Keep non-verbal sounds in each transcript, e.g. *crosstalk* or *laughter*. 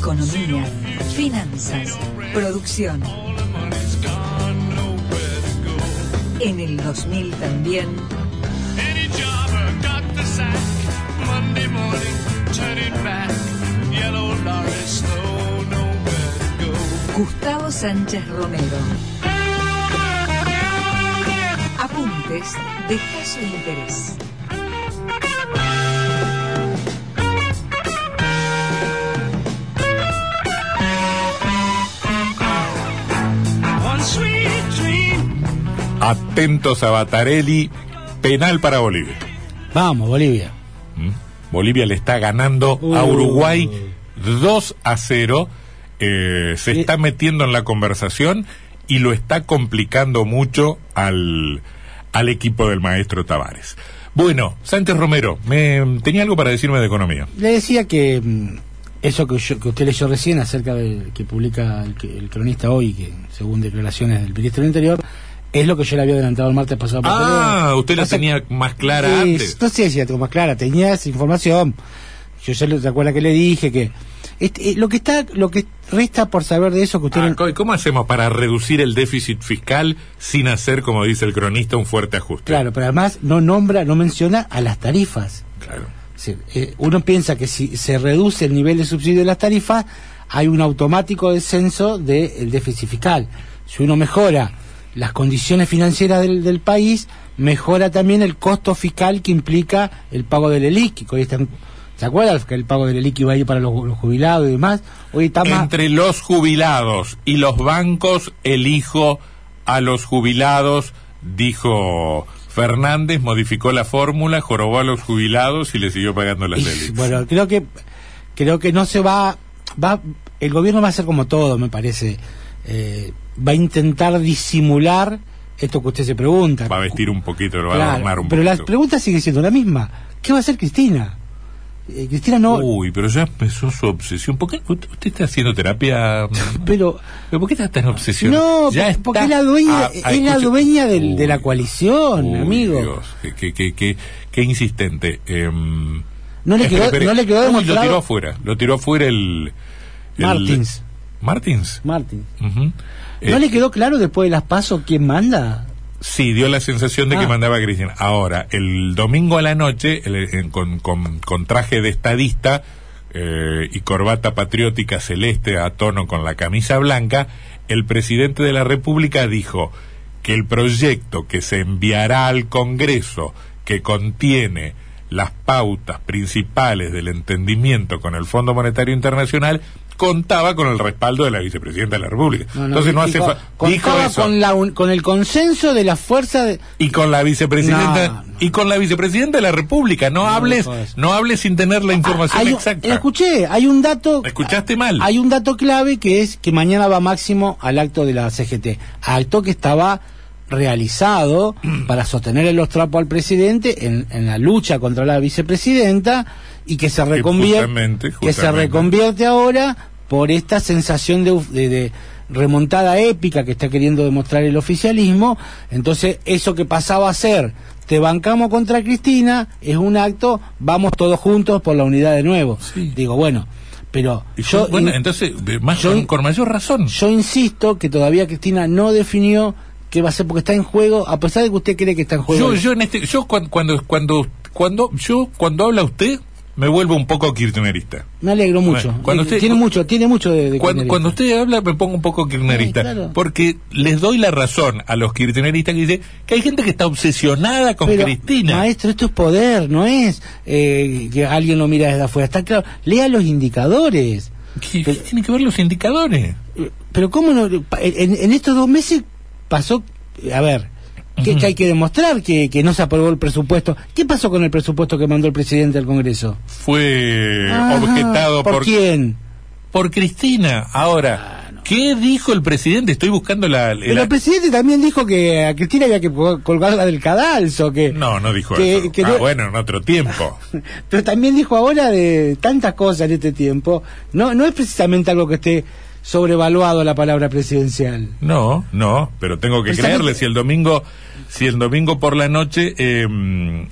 economía, finanzas, producción. En el 2000 también. Gustavo Sánchez Romero. Apuntes de de interés. Atentos a Batarelli, penal para Bolivia. Vamos, Bolivia. ¿Mm? Bolivia le está ganando a. Uruguay 2 a 0. eh, se está metiendo en la conversación y lo está complicando mucho al, al equipo del maestro Tavares. Bueno, Sánchez Romero, me, tenía algo para decirme de economía. Le decía que mm, eso que, yo- que usted leyó recién acerca de que publica el, el cronista hoy, que según declaraciones del ministro del Interior, es lo que yo le había adelantado el martes pasado. por Ah, teléfono. usted la tenía más clara Sí, antes. No sé si la tengo más clara, tenía esa información. Yo ya le- acuerda que le dije que este, lo que está, lo que resta por saber de eso que usted Ah, no- ¿Cómo hacemos para reducir el déficit fiscal sin hacer, como dice el cronista, un fuerte ajuste? claro, pero además no nombra, no menciona a las tarifas. Claro. Es decir, eh, uno piensa que si se reduce el nivel de subsidio de las tarifas, hay un automático descenso del déficit fiscal. Si uno mejora las condiciones financieras del, del país, mejora también el costo fiscal que implica el pago del ELIC. hoy está en- ¿Se acuerdan que el pago del ELIC iba a ir para los, los jubilados y demás? Hoy está más... Entre los jubilados y los bancos, elijo a los jubilados, dijo Fernández, modificó la fórmula, jorobó a los jubilados y le siguió pagando las élites. bueno, creo que creo que no se va va el gobierno va a hacer como todo, me parece. Eh, va a intentar disimular esto que usted se pregunta. Va a vestir un poquito, lo va a adornar un pero la poquito. pregunta sigue siendo la misma. ¿Qué va a hacer Cristina? Eh, Cristina no, Uy, pero ya empezó su obsesión. ¿Por qué usted usted está haciendo terapia? *laughs* pero ¿Pero por qué está tan obsesionado? no, Ya porque es la dueña, Ah, es la dueña del- de la coalición, uy, amigo. Dios, qué, qué, qué, qué- insistente. Em, No le espere, quedó- espere. no le quedó Uy, demostrado- Lo tiró afuera, lo tiró afuera el... el- Martins. Martins. Martín. Ujú. ¿No Eh, le quedó claro después de las pasos quién manda? Sí, dio la sensación de que Ah. mandaba a Cristina. Ahora, el domingo a la noche, el- en- con, con- con traje de estadista eh, y corbata patriótica celeste a tono con la camisa blanca, el presidente de la República dijo que el proyecto que se enviará al Congreso, que contiene las pautas principales del entendimiento con el Fondo Monetario Internacional, contaba con el respaldo de la vicepresidenta de la República. No, no, Entonces no hace dijo- dijo contaba con, la un- con el consenso de la fuerza de... y con la vicepresidenta No, y con la vicepresidenta de la República. No, hables no hables sin tener la información Hay un- exacta. escuché, hay un dato... escuchaste mal Hay un dato clave que es que mañana va Máximo al acto de la CGT. Acto que estaba realizado *clears throat* para sostener los trapos al presidente en, en la lucha contra la vicepresidenta y que se reconvierte justamente, que se reconvierte ahora por esta sensación de, de- de remontada épica que está queriendo demostrar el oficialismo. Entonces eso que pasaba a ser te bancamos contra Cristina es un acto vamos todos juntos por la unidad de nuevo Sí. digo bueno pero Y yo bueno in- entonces de- más, yo- con, con mayor razón. yo insisto que todavía Cristina no definió qué va a hacer porque está en juego, a pesar de que usted cree que está en juego. yo yo en este yo cuan- cuando cuando cuando yo cuando habla usted me vuelvo un poco kirchnerista Me alegro mucho. Cuando usted- tiene mucho, tiene mucho de, de cuando, cuando usted habla me pongo un poco kirchnerista Sí, claro. porque les doy la razón a los kirchneristas que dicen que hay gente que está obsesionada con Pero, Cristina Maestro, esto es poder, no es eh, que alguien lo mira desde afuera. Está claro. Lea los indicadores. ¿Qué, qué tienen que ver los indicadores? Eh, Pero cómo no, en estos dos meses pasó, eh, a ver, que, que hay que demostrar que, que no se aprobó el presupuesto. ¿Qué pasó con el presupuesto que mandó el presidente al Congreso? Fue objetado ¿Por por, quién? por Cristina. Ahora, ¿qué dijo el presidente? Estoy buscando la... Pero el presidente también dijo que a Cristina había que col- colgarla del cadalso, que No, no dijo que- eso. que ah, no- bueno, en otro tiempo. *laughs* pero también dijo ahora de tantas cosas en este tiempo. No, no es precisamente algo que esté sobrevaluado la palabra presidencial. No, no, pero tengo que creerle si el domingo, si el domingo por la noche, eh,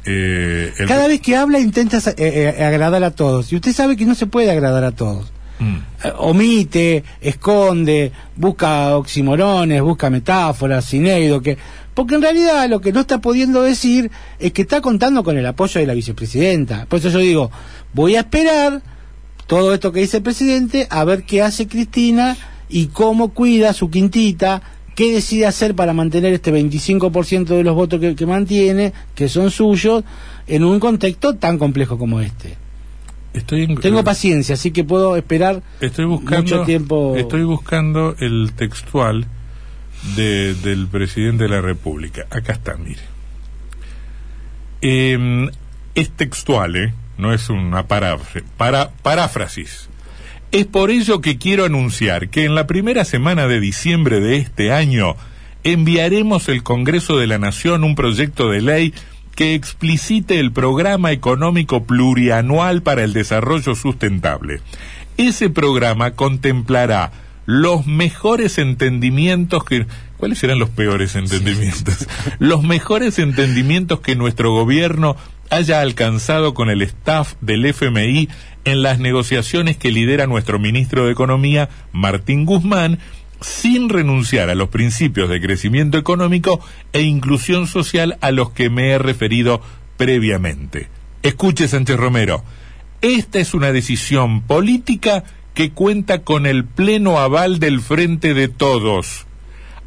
eh, el- Cada vez que habla intenta eh, eh, agradar a todos y usted sabe que no se puede agradar a todos. Mm. Eh, omite, esconde, busca oximorones, busca metáforas, cineido, que porque en realidad lo que no está pudiendo decir es que está contando con el apoyo de la vicepresidenta. Por eso yo digo, voy a esperar todo esto que dice el presidente a ver qué hace Cristina y cómo cuida su quintita, qué decide hacer para mantener este 25% de los votos que, que mantiene, que son suyos, en un contexto tan complejo como este. Estoy en- Tengo paciencia, así que puedo esperar Estoy buscando, mucho tiempo. Estoy buscando el textual de- del presidente de la República. Acá está, mire. Eh, es textual, ¿eh? No es una para, paráfrasis. Es por ello que quiero anunciar que en la primera semana de diciembre de este año enviaremos al Congreso de la Nación un proyecto de ley que explicite el programa económico plurianual para el desarrollo sustentable. Ese programa contemplará los mejores entendimientos que... ¿Cuáles serán los peores entendimientos? *laughs* Los mejores entendimientos que nuestro gobierno haya alcanzado con el staff del FMI en las negociaciones que lidera nuestro ministro de Economía, Martín Guzmán, sin renunciar a los principios de crecimiento económico e inclusión social a los que me he referido previamente. Escuche, Sánchez Romero, esta es una decisión política que cuenta con el pleno aval del Frente de Todos.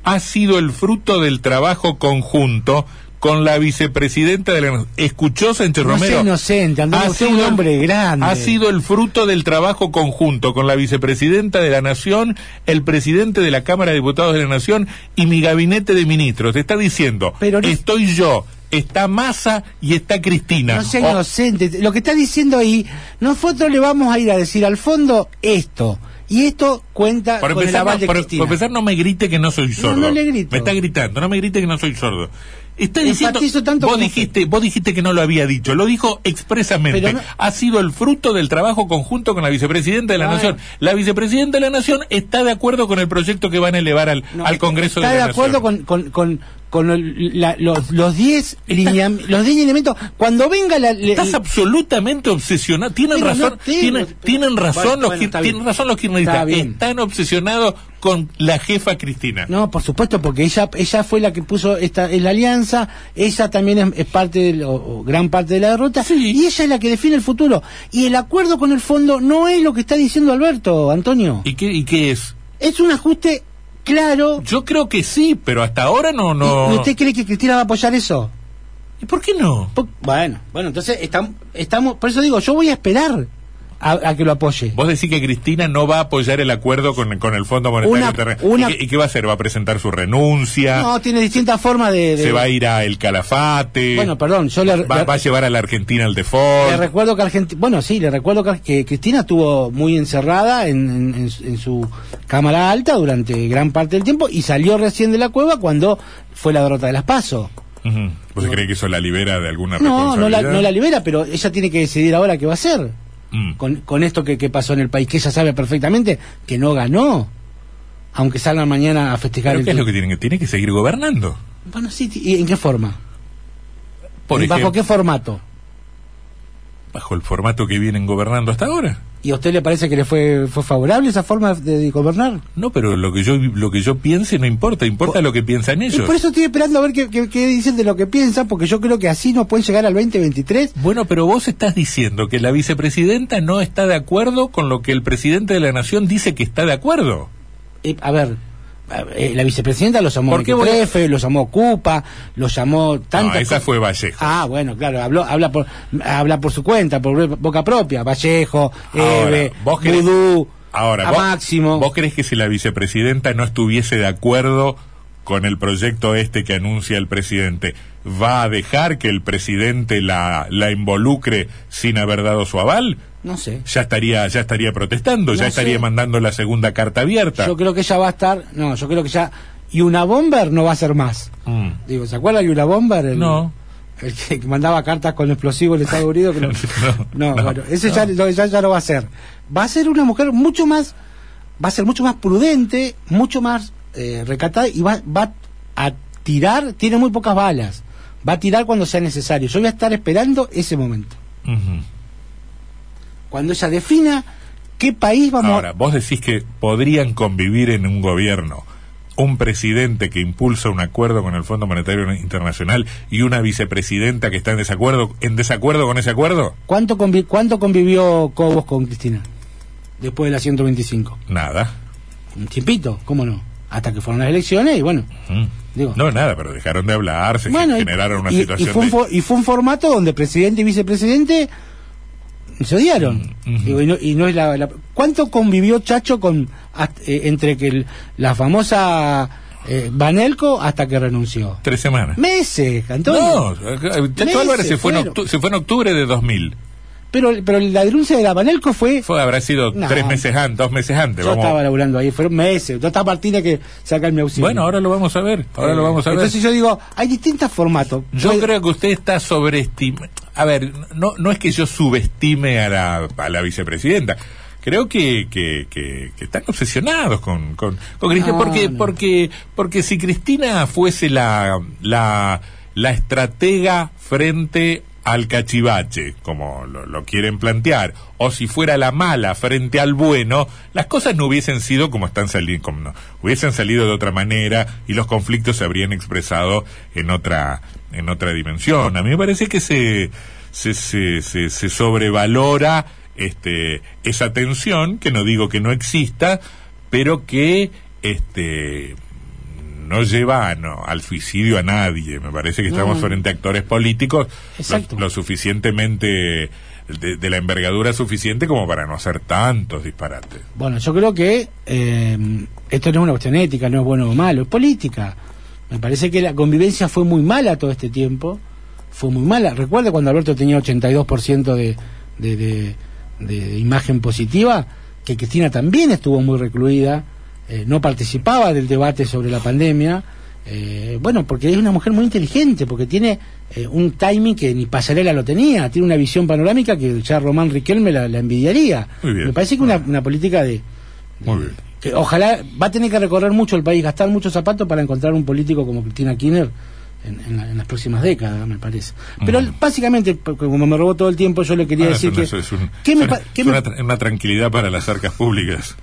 Ha sido el fruto del trabajo conjunto con la vicepresidenta de la... ¿Escuchó, Sánchez No Romero? inocente, Antonio, Ha usted un sido el- hombre grande. Ha sido el fruto del trabajo conjunto con la vicepresidenta de la Nación, el presidente de la Cámara de Diputados de la Nación y mi gabinete de ministros. Te está diciendo, Pero no- estoy yo, está Massa y está Cristina. No sea inocente. Lo que está diciendo ahí, nosotros le vamos a ir a decir al fondo esto. Y esto cuenta Por con el empezar, aval no, de por, Cristina. por empezar, no me grite que no soy sordo. no le grito. Me está gritando, no me grite que no soy sordo. Está diciendo, tanto vos dijiste, vos dijiste que no lo había dicho, lo dijo expresamente. No- Ha sido el fruto del trabajo conjunto con la vicepresidenta de la Ah. Nación. La vicepresidenta de la Nación está de acuerdo con el proyecto que van a elevar al, No, al Congreso está de la de acuerdo Nación. con, con, con, con el- la- los los 10 lineam- los 10 lineamientos. Cuando venga la. le- Estás absolutamente obsesionado. Tienen razón, no tienen, pero- tienen razón Bueno, los bueno, está tienen razón los kirchneristas. Está. Están obsesionados con la jefa Cristina. No, por supuesto, porque ella ella fue la que puso esta en la alianza, ella también es, es parte del- o, o gran parte de la derrota Sí. y ella es la que define el futuro. Y el acuerdo con el fondo no es lo que está diciendo Alberto, Antonio. ¿Y qué, y qué es? Es un ajuste claro. Yo creo que sí, pero hasta ahora no, no. ¿Y usted cree que Cristina va a apoyar eso? ¿Y por qué no? Bueno, bueno, entonces estamos, estamos, por eso digo, yo voy a esperar a, a que lo apoye. Vos decís que Cristina no va a apoyar el acuerdo con, con el Fondo Monetario Internacional. una- ¿Y, qué, y qué va a hacer? ¿Va a presentar su renuncia? No, tiene distintas formas de... de- ¿Se va a ir a El Calafate? Bueno, perdón, yo le, ¿Va, va a llevar a la Argentina al default? le recuerdo que Argentina, bueno, sí, le recuerdo que, que Cristina estuvo muy encerrada en, en- en su- en su cámara alta durante gran parte del tiempo y salió recién de la cueva cuando fue la derrota de las PASO. Ujú. ¿Vos cree que eso la libera de alguna No, no la, responsabilidad? no la libera, pero ella tiene que decidir ahora qué va a hacer Mm. con, con esto que, que pasó en el país, que ella sabe perfectamente que no ganó, aunque salgan mañana a festejar ¿Pero el qué es lo que tiene que tiene que seguir gobernando? Bueno, sí, ¿y en qué forma? Por ¿Bajo ejemplo, qué formato? Bajo el formato que vienen gobernando hasta ahora. ¿Y a usted le parece que le fue, fue favorable esa forma de gobernar? No, pero lo que yo lo que yo piense no importa, importa lo que piensan Y ellos. por eso estoy esperando a ver qué, qué- qué dicen de lo que piensan, porque yo creo que así no pueden llegar al 2023. Bueno, pero vos estás diciendo que la vicepresidenta no está de acuerdo con lo que el presidente de la nación dice que está de acuerdo. Eh, a ver, la vicepresidenta lo llamó ¿Por qué voy a- Mequetrefe, lo llamó Cupa, lo llamó No, tantas esa cosas. fue Vallejo. Ah, bueno, claro, habló, habla por habla por su cuenta, por boca propia, Vallejo, Ahora, Eve, Vudú, Ahora, a vos, Máximo. ¿vos crees que si la vicepresidenta no estuviese de acuerdo con el proyecto este que anuncia el presidente, va a dejar que el presidente la, la involucre sin haber dado su aval? No sé. Ya estaría, ya estaría protestando, ya estaría sé. mandando la segunda carta abierta. Yo creo que ella va a estar, no, yo creo que ya y una bomber no va a ser más. Mm. Digo, ¿se acuerda de una bomber? El, No. El que mandaba cartas con explosivos en Estados Unidos. que *laughs* no, No, no, no, bueno, ese. Ya, lo- ya, ya lo va a hacer. Va a ser una mujer mucho más, va a ser mucho más prudente, mucho más eh, recatada y va, va a tirar, tiene muy pocas balas. Va a tirar cuando sea necesario. Yo voy a estar esperando ese momento. Ujú. Cuando ella defina ¿qué país vamos Ahora, vos decís que podrían convivir en un gobierno un presidente que impulsa un acuerdo con el Fondo Monetario Internacional y una vicepresidenta que está en desacuerdo, en desacuerdo con ese acuerdo? ¿Cuánto, convi- ¿Cuánto convivió Cobos con Cristina? Después de la 125. Nada. Un tiempito, ¿cómo no? Hasta que fueron las elecciones y bueno. Mm. Digo. No, nada, pero dejaron de hablar, se bueno, y- generaron una y, y situación fue un de- fo- y fue un formato donde presidente y vicepresidente se odiaron. Mm. Digo, y, no, y no es la, la- ¿Cuánto convivió Chacho con eh, entre que el- la famosa eh, Banelco hasta que renunció? tres semanas. Meses, No, Antonio. eh, Chacho Meses Álvarez se fue, en octu- se fue en octubre de 2000. Pero, pero la denuncia de la Banelco fue... Fue, habrá sido No. tres meses antes, dos meses antes. Yo vamos- estaba laburando ahí, fueron meses. Yo estaba Martínez que saca mi auxilio. Bueno, ahora lo vamos a ver. Ahora Eh, lo vamos a ver. Entonces yo digo, hay distintos formatos. Yo Puede- creo que usted está sobreestimando. A ver, no, no es que yo subestime a la, a la vicepresidenta. Creo que, que, que, que están obsesionados con, con, con Cristina. Porque, no. porque, porque si Cristina fuese la, la, la estratega frente al cachivache, como lo, lo quieren plantear, o si fuera la mala frente al bueno, las cosas no hubiesen sido como están saliendo, como no, hubiesen salido de otra manera y los conflictos se habrían expresado en otra, en otra dimensión. A mí me parece que se, se, se, se, se sobrevalora este, esa tensión, que no digo que no exista, pero que este, no lleva no, al suicidio a nadie. Me parece que estamos No. frente a actores políticos lo, lo suficientemente de, de la envergadura suficiente como para no hacer tantos disparates. Bueno, yo creo que eh, esto no es una cuestión ética, no es bueno o malo, es política. Me parece que la convivencia fue muy mala todo este tiempo, fue muy mala. Recuerda cuando Alberto tenía 82% de, de, de, de imagen positiva, que Cristina también estuvo muy recluida, eh, no participaba del debate sobre la pandemia. eh, bueno, porque es una mujer muy inteligente, porque tiene eh, un timing que ni Pasarela lo tenía, tiene una visión panorámica que ya Román Riquelme la, la envidiaría. Muy bien. Me parece que una, una política de, Muy bien. que ojalá va a tener que recorrer mucho el país, gastar muchos zapatos para encontrar un político como Cristina Kirchner en, en la- en las próximas décadas, me parece. Pero Mm. básicamente, como me robó todo el tiempo, yo le quería decir que, es un- ¿qué, me, qué me- una, tra- una tranquilidad para las arcas públicas.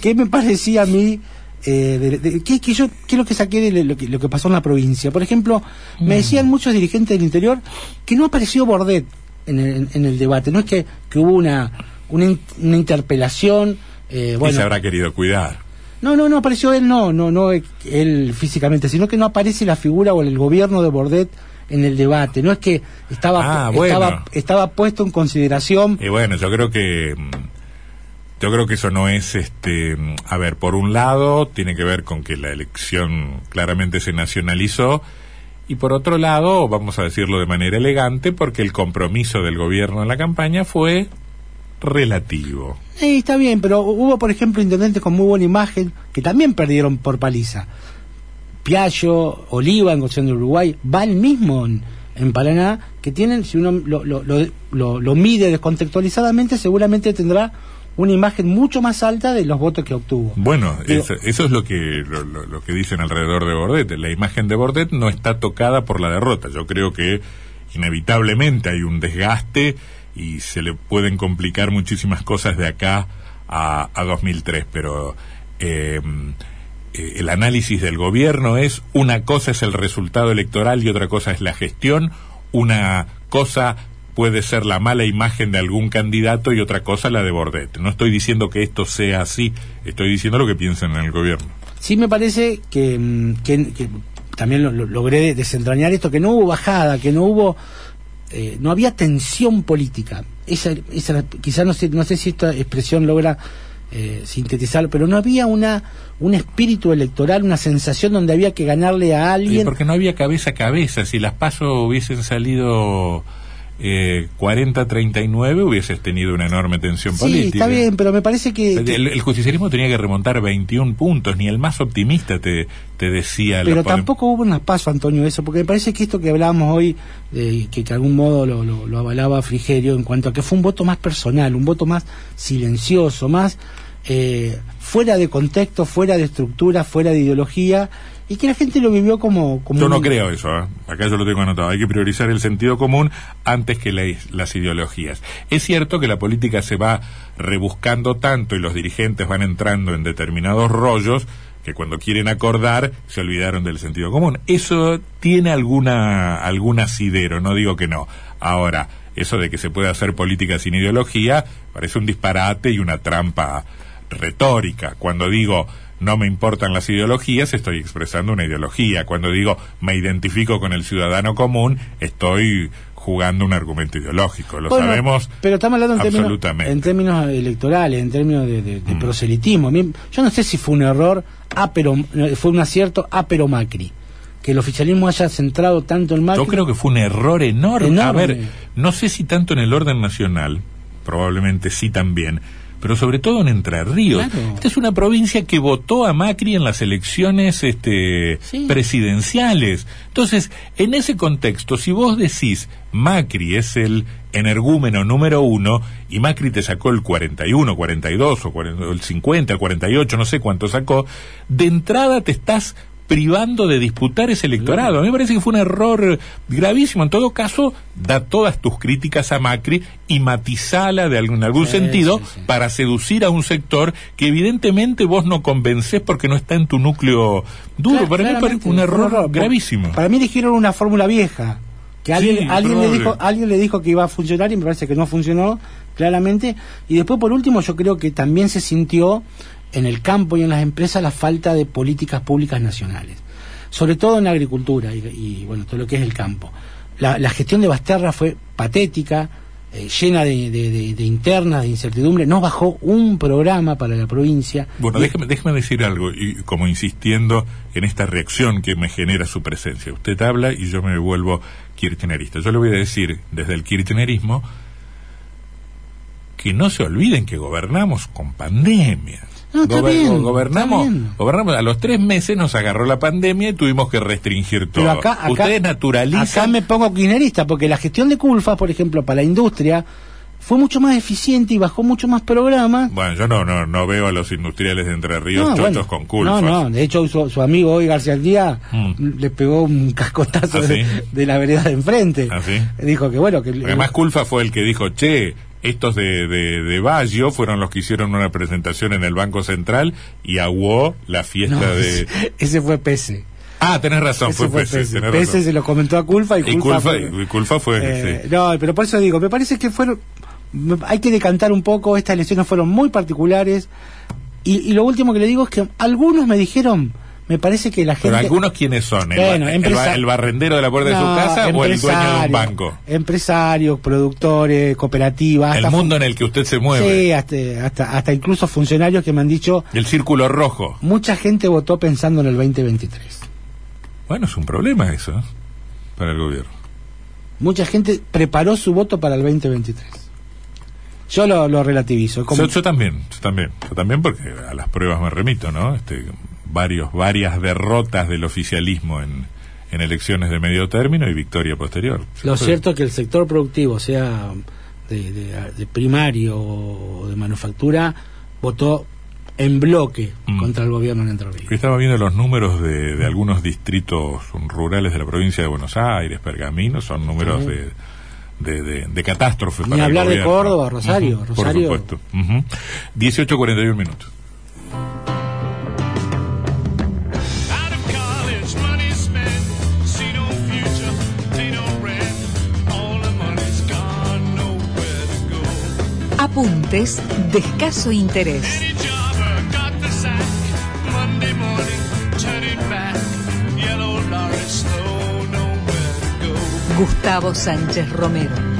qué me parecía a mí, eh, de- de- qué, qué yo, qué es lo que saqué de lo que, lo que pasó en la provincia? Por ejemplo, Mm. me decían muchos dirigentes del interior que no apareció Bordet en el, en- el debate, no es que, que hubo una, una, una interpelación. eh, y bueno, se habrá querido cuidar. No, no, no apareció él, no, no, no eh, él físicamente, sino que no aparece la figura o el gobierno de Bordet en el debate. No es que estaba, Ah, bueno. estaba, estaba puesto en consideración. Y bueno, yo creo que yo creo que eso no es este, a ver, por un lado tiene que ver con que la elección claramente se nacionalizó y por otro lado, vamos a decirlo de manera elegante, porque el compromiso del gobierno en la campaña fue relativo. Sí, está bien, pero hubo, por ejemplo, intendentes con muy buena imagen que también perdieron por paliza. Piallo, Oliva en Concepción de Uruguay, Val mismo en, en Paraná, que tienen, si uno lo, lo, lo, lo- mide descontextualizadamente, seguramente tendrá una imagen mucho más alta de los votos que obtuvo. Bueno, Digo- eso, eso es lo que lo que dicen alrededor de Bordet. La imagen de Bordet no está tocada por la derrota. Yo creo que inevitablemente hay un desgaste y se le pueden complicar muchísimas cosas de acá a, a 2003, pero eh, eh, el análisis del gobierno es una cosa es el resultado electoral y otra cosa es la gestión, una cosa puede ser la mala imagen de algún candidato y otra cosa la de Bordet. No estoy diciendo que esto sea así, estoy diciendo lo que piensan en el gobierno. Sí me parece que, mm, que- que también lo- logré desentrañar esto, que no hubo bajada, que no hubo, eh, no había tensión política. Esa, esa quizás no sé, no sé si esta expresión logra eh, sintetizar, pero no había una un espíritu electoral, una sensación donde había que ganarle a alguien. porque no había cabeza a cabeza. Si las pasos hubiesen salido eh, 40-39, hubieses tenido una enorme tensión sí, política. está bien, pero me parece que, que- El, el justicialismo tenía que remontar 21 puntos, ni el más optimista te, te decía... pero tampoco hubo un paso, Antonio, eso, porque me parece que esto que hablábamos hoy, eh, que, que de algún modo lo, lo- lo avalaba Frigerio, en cuanto a que fue un voto más personal, un voto más silencioso, más eh, fuera de contexto, fuera de estructura, fuera de ideología, y que la gente lo vivió como... como Yo no un- creo eso, ¿eh? acá yo lo tengo anotado. Hay que priorizar el sentido común antes que la- las ideologías. Es cierto que la política se va rebuscando tanto y los dirigentes van entrando en determinados rollos que cuando quieren acordar se olvidaron del sentido común. Eso tiene alguna, algún asidero, no digo que no. Ahora, eso de que se puede hacer política sin ideología parece un disparate y una trampa retórica. Cuando digo no me importan las ideologías, estoy expresando una ideología. Cuando digo me identifico con el ciudadano común, estoy jugando un argumento ideológico. Lo Bueno, sabemos pero estamos hablando en términos, absolutamente. en términos electorales, en términos de, de- de Mm. proselitismo. Yo no sé si fue un error, ah, pero, fue un acierto, ah, pero Macri. Que el oficialismo haya centrado tanto en Macri. Yo creo que fue un error enorme. Enorme. A ver, no sé si tanto en el orden nacional, probablemente sí también, pero sobre todo en Entre Ríos. Claro. Esta es una provincia que votó a Macri en las elecciones este, Sí. presidenciales. Entonces, en ese contexto, si vos decís Macri es el energúmeno número uno y Macri te sacó el 41, 42 o 40, el 50, el 48, no sé cuánto sacó, de entrada te estás privando de disputar ese electorado. A mí me parece que fue un error gravísimo. En todo caso, da todas tus críticas a Macri y matizala de algún, en algún Sí, sentido sí, sí. para seducir a un sector que evidentemente vos no convencés porque no está en tu núcleo duro. Claro, para mí parece un error, gravísimo. Para mí eligieron una fórmula vieja. Que alguien, alguien, le dijo, alguien le dijo que iba a funcionar y me parece que no funcionó claramente. Y después, por último, yo creo que también se sintió en el campo y en las empresas la falta de políticas públicas nacionales. Sobre todo en la agricultura y, y, bueno, todo lo que es el campo. La, la gestión de Basterra fue patética, eh, llena de, de- de- de internas, de incertidumbre. No bajó un programa para la provincia. Bueno, Y- déjeme, déjeme decir algo, y como insistiendo en esta reacción que me genera su presencia. Usted habla y yo me vuelvo kirchnerista. Yo le voy a decir desde el kirchnerismo que no se olviden que gobernamos con pandemia. No, bien, gobernamos, gobernamos, a los tres meses nos agarró la pandemia y tuvimos que restringir todo. Pero acá, acá, Ustedes naturalizan acá me pongo kirchnerista porque la gestión de Culfa, por ejemplo, para la industria, fue mucho más eficiente y bajó mucho más programas. Bueno, yo no, no, no veo a los industriales de Entre Ríos chochos bueno, con culpas. No, no, de hecho su, su amigo hoy García Díaz Mm. le pegó un cascotazo ¿Ah, de, la vereda de enfrente. ¿Ah, sí? Dijo que bueno, que Además, Culfa fue el que dijo, che, estos de, de, de Baggio fueron los que hicieron una presentación en el Banco Central y aguó la fiesta no, de... ese fue Pese. Ah, tenés razón, fue Pese, Pese se lo comentó a Culfa y, Y Culfa, Culfa, fue- y Culfa fue... Eh, sí. No, pero por eso digo, me parece que fueron. Hay que decantar un poco, estas elecciones fueron muy particulares. Y, y lo último que le digo es que algunos me dijeron, me parece que la gente. Pero algunos quiénes son, el, Bueno, el empresa- ba- el barrendero de la puerta de su casa o el dueño de un banco. Empresarios, productores, cooperativas. El mundo en el que usted se mueve. Sí, hasta, hasta, hasta incluso funcionarios que me han dicho, El círculo rojo. mucha gente votó pensando en el 2023. Bueno, es un problema eso, ¿eh? Para el gobierno. Mucha gente preparó su voto para el 2023. Yo lo, lo relativizo. como- Yo, yo también, yo también, yo también porque a las pruebas me remito, ¿no? Este, varios, varias derrotas del oficialismo en, en elecciones de medio término y victoria posterior. Lo cierto es que el sector productivo, sea de, de- de primario o de manufactura, votó en bloque Mm. contra el gobierno en Entre Ríos. Estaba viendo los números de, de algunos distritos rurales de la provincia de Buenos Aires, Pergamino, son números Sí. de, de, de, de catástrofe Ni para el hablar de. Córdoba, Rosario, Ujú, Rosario. Por supuesto. Ujú. 18.41 minutos. Apuntes de escaso interés. Gustavo Sánchez Romero.